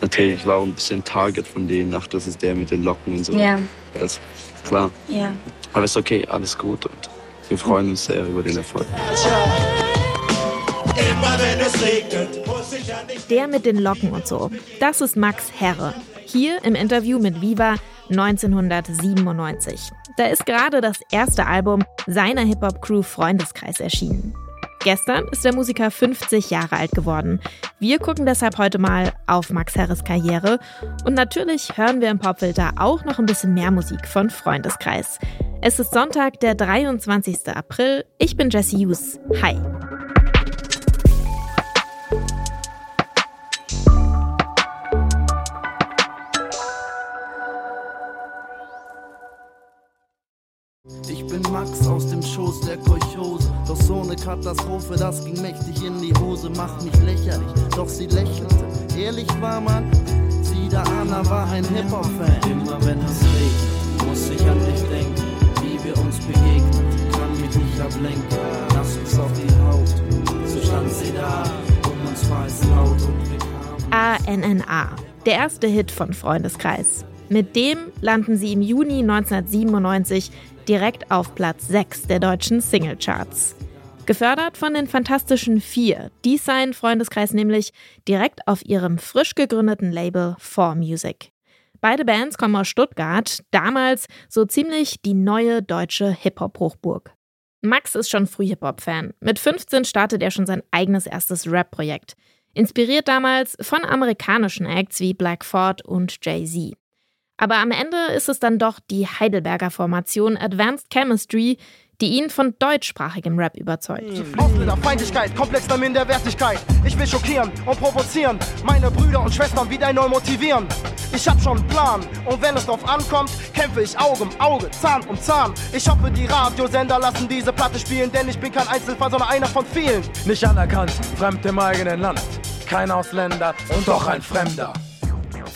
natürlich war auch ein bisschen Target von denen, ach, das ist der mit den Locken und so. Ja. Das ist klar. Ja. Aber ist okay, alles gut und wir freuen uns sehr über den Erfolg. Der mit den Locken und so. Das ist Max Herre. Hier im Interview mit Viva 1997. Da ist gerade das erste Album seiner Hip-Hop-Crew Freundeskreis erschienen. Gestern ist der Musiker 50 Jahre alt geworden. Wir gucken deshalb heute mal auf Max Herres Karriere und natürlich hören wir im Popfilter auch noch ein bisschen mehr Musik von Freundeskreis. Es ist Sonntag, der 23. April. Ich bin Jesse Hughes. Hi. Ich bin Max aus dem Schoß der Kolchose. Doch so eine Katastrophe, das ging mächtig in die Hose, macht mich lächerlich. Doch sie lächelte. Ehrlich war man, sie da Anna war ein Hip-Hop-Fan. Immer wenn es regnet, muss ich an dich denken. Wie wir uns begegnen, kann mich nicht ablenken. Lass uns auf die Haut. So stand sie da, um uns war es laut und wir kamen. ANNA, der erste Hit von Freundeskreis. Mit dem landen sie im Juni 1997 direkt auf Platz 6 der deutschen Singlecharts. Gefördert von den Fantastischen Vier, die seinen Freundeskreis nämlich direkt auf ihrem frisch gegründeten Label 4Music. Beide Bands kommen aus Stuttgart, damals so ziemlich die neue deutsche Hip-Hop-Hochburg. Max ist schon früh Hip-Hop-Fan. Mit 15 startet er schon sein eigenes erstes Rap-Projekt. Inspiriert damals von amerikanischen Acts wie Black Ford und Jay-Z. Aber am Ende ist es dann doch die Heidelberger Formation Advanced Chemistry, die ihn von deutschsprachigem Rap überzeugt. Ausländer, Feindlichkeit, komplex Minderwertigkeit. Ich will schockieren und provozieren. Meine Brüder und Schwestern wieder neu motivieren. Ich hab schon einen Plan und wenn es drauf ankommt, kämpfe ich Auge um Auge, Zahn um Zahn. Ich hoffe, die Radiosender lassen diese Platte spielen, denn ich bin kein Einzelfall, sondern einer von vielen. Nicht anerkannt, fremd im eigenen Land. Kein Ausländer und doch ein Fremder.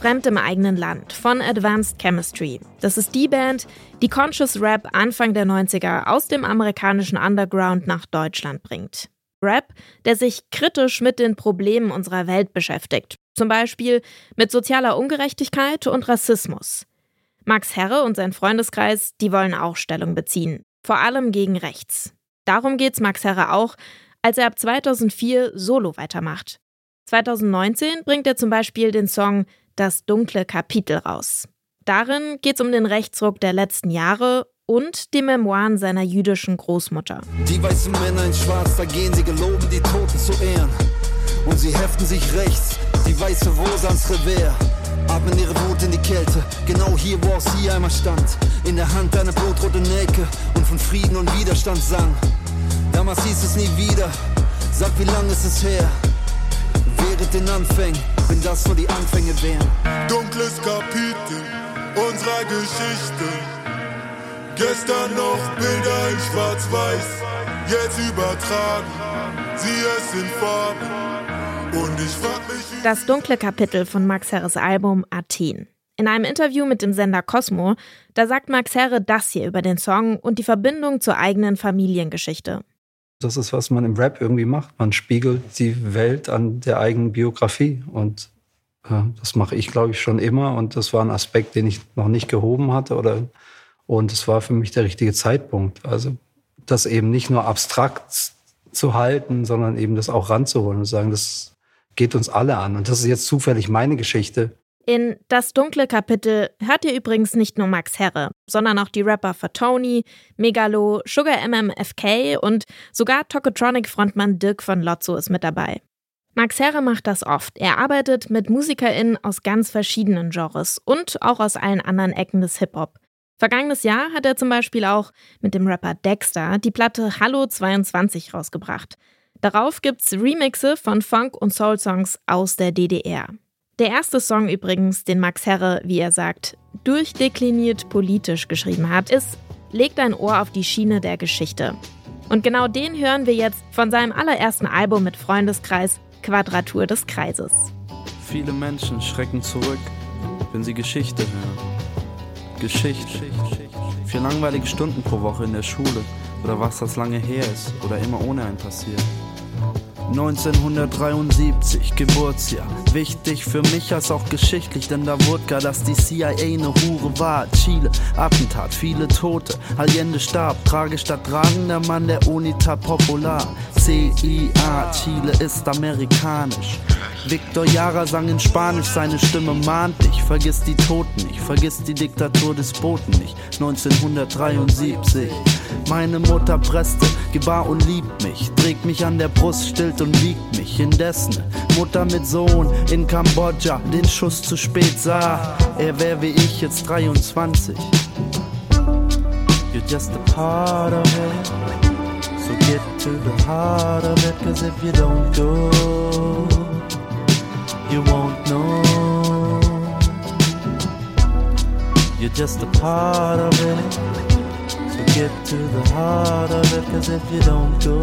Fremd im eigenen Land von Advanced Chemistry. Das ist die Band, die Conscious Rap Anfang der 90er aus dem amerikanischen Underground nach Deutschland bringt. Rap, der sich kritisch mit den Problemen unserer Welt beschäftigt. Zum Beispiel mit sozialer Ungerechtigkeit und Rassismus. Max Herre und sein Freundeskreis, die wollen auch Stellung beziehen. Vor allem gegen rechts. Darum geht's Max Herre auch, als er ab 2004 solo weitermacht. 2019 bringt er zum Beispiel den Song Das dunkle Kapitel raus. Darin geht es um den Rechtsruck der letzten Jahre und die Memoiren seiner jüdischen Großmutter. Die weißen Männer in Schwarz, da gehen sie geloben, die Toten zu ehren. Und sie heften sich rechts, die weiße Rose ans Revers. Atmen ihre Wut in die Kälte, genau hier, wo auch sie einmal stand. In der Hand eine blutrote Nelke und von Frieden und Widerstand sang. Damals hieß es nie wieder, sag wie lang ist es her? Während den Anfängen, wenn das nur die Anfänge wären. Dunkles Kapitel unserer Geschichte. Gestern noch Bilder in Schwarz-Weiß, jetzt übertragen sie es in Farbe. Und ich frag mich, Das dunkle Kapitel von Max Herres Album Athen. In einem Interview mit dem Sender Cosmo, da sagt Max Herre das hier über den Song und die Verbindung zur eigenen Familiengeschichte. Das ist, was man im Rap irgendwie macht. Man spiegelt die Welt an der eigenen Biografie. Und äh, das mache ich, glaube ich, schon immer. Und das war ein Aspekt, den ich noch nicht gehoben hatte. Oder, und es war für mich der richtige Zeitpunkt. Also das eben nicht nur abstrakt zu halten, sondern eben das auch ranzuholen und sagen, das geht uns alle an. Und das ist jetzt zufällig meine Geschichte. In Das dunkle Kapitel hört ihr übrigens nicht nur Max Herre, sondern auch die Rapper Fatoni, Megalo, Sugar MMFK und sogar Tokotronic-Frontmann Dirk von Lotzo ist mit dabei. Max Herre macht das oft. Er arbeitet mit MusikerInnen aus ganz verschiedenen Genres und auch aus allen anderen Ecken des Hip-Hop. Vergangenes Jahr hat er zum Beispiel auch mit dem Rapper Dexter die Platte Hallo 22 rausgebracht. Darauf gibt's Remixe von Funk- und Soul-Songs aus der DDR. Der erste Song übrigens, den Max Herre, wie er sagt, durchdekliniert politisch geschrieben hat, ist Leg dein Ohr auf die Schiene der Geschichte. Und genau den hören wir jetzt von seinem allerersten Album mit Freundeskreis Quadratur des Kreises. Viele Menschen schrecken zurück, wenn sie Geschichte hören. Geschichte. Vier langweilige Stunden pro Woche in der Schule oder was das lange her ist oder immer ohne ein passiert. 1973, Geburtsjahr. Wichtig für mich als auch geschichtlich, denn da wurde gar, dass die CIA eine Hure war. Chile, Attentat, viele Tote. Allende starb, tragisch statt tragender Mann der Unita Popular. CIA, Chile ist amerikanisch. Victor Jara sang in Spanisch, seine Stimme mahnt dich. Vergiss die Toten nicht, vergiss die Diktatur des Boten nicht. 1973. Meine Mutter presste, gebar und liebt mich, trägt mich an der Brust, stillt und wiegt mich. Indessen, Mutter mit Sohn in Kambodscha, den Schuss zu spät sah. Er wär wie ich jetzt 23. You're just a part of it. Get to the heart of it, cause if you don't go, you won't know. You're just a part of it. So get to the heart of it, cause if you don't go,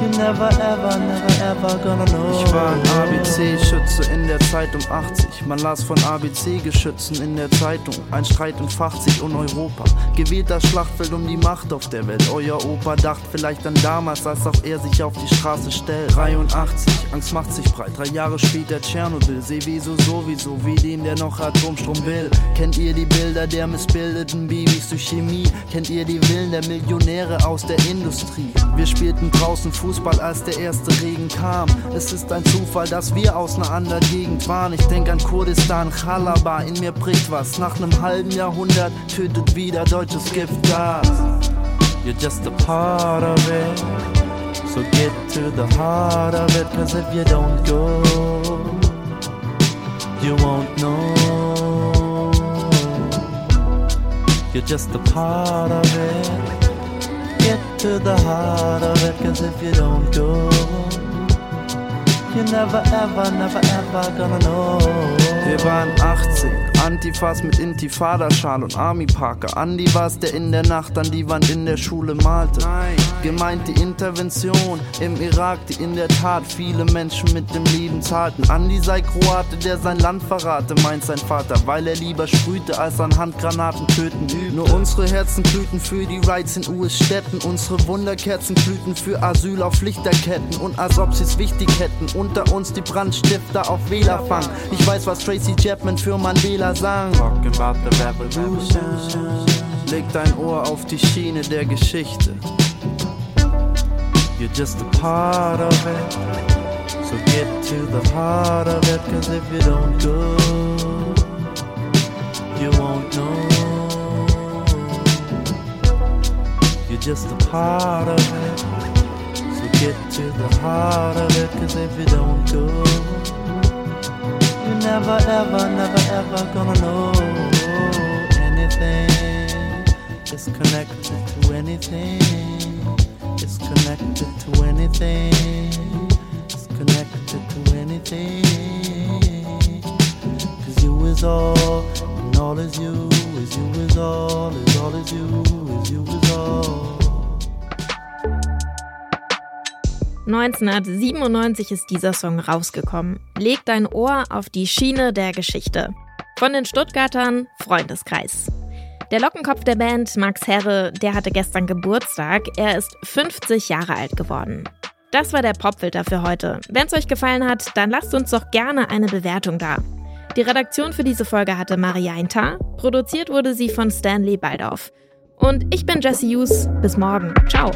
you never ever, never ever gonna know. Ich war ein ABC-Schütze in der Zeit um 80. Man las von ABC-Geschützen in der Zeitung. Ein Streit entfacht sich um Europa. Gewählt das Schlachtfeld um die Macht auf der Welt. Euer Opa dacht vielleicht an damals, als auch er sich auf die Straße stellt. 83, Angst macht sich breit. Drei Jahre später Tschernobyl. Seh wieso sowieso, wie den, der noch Atomstrom will. Kennt ihr die Bilder der missbildeten Babys durch Chemie? Kennt ihr die Willen der Millionäre aus der Industrie? Wir spielten draußen Fußball, als der erste Regen kam. Es ist ein Zufall, dass wir aus einer anderen Gegend waren. Ich denk an Kurdistan, Chalaba, in mir bricht was. Nach einem halben Jahrhundert tötet wieder deutsches Giftgas. You're just a part of it. So get to the heart of it, cause if you don't go, you won't know. You're just a part of it. Get to the heart of it, cause if you don't go, you never ever, never ever gonna know. Wir waren 18, Antifas mit Intifada-Schal und Army-Parker. Andi war's, der in der Nacht an die Wand in der Schule malte. Gemeint die Intervention im Irak, die in der Tat viele Menschen mit dem Leben zahlten. Andi sei Kroate, der sein Land verrate, meint sein Vater, weil er lieber sprühte, als an Handgranaten töten übt. Nur unsere Herzen glühten für die Rights in US-Städten, unsere Wunderkerzen glühten für Asyl auf Lichterketten und als ob sie's wichtig hätten, unter uns die Brandstifter auf Wählerfang. Ich weiß, was Tracy Chapman für Mandela sang. Talking about the revolution. Leg dein Ohr auf die Schiene der Geschichte. You're just a part of it. So get to the heart of it, cause if you don't go, you won't know. You're just a part of it. So get to the heart of it, cause if you don't go, you're never ever, never ever gonna know anything. Is connected to anything. It's connected to anything. It's connected to anything. Cause you is all, and all is you, is you is all, is all is you, is you is all. 1997 ist dieser Song rausgekommen. Leg dein Ohr auf die Schiene der Geschichte. Von den Stuttgartern Freundeskreis. Der Lockenkopf der Band, Max Herre, der hatte gestern Geburtstag. Er ist 50 Jahre alt geworden. Das war der Popfilter für heute. Wenn es euch gefallen hat, dann lasst uns doch gerne eine Bewertung da. Die Redaktion für diese Folge hatte Maria Inter. Produziert wurde sie von Stanley Baldorf. Und ich bin Jesse Hughes. Bis morgen. Ciao.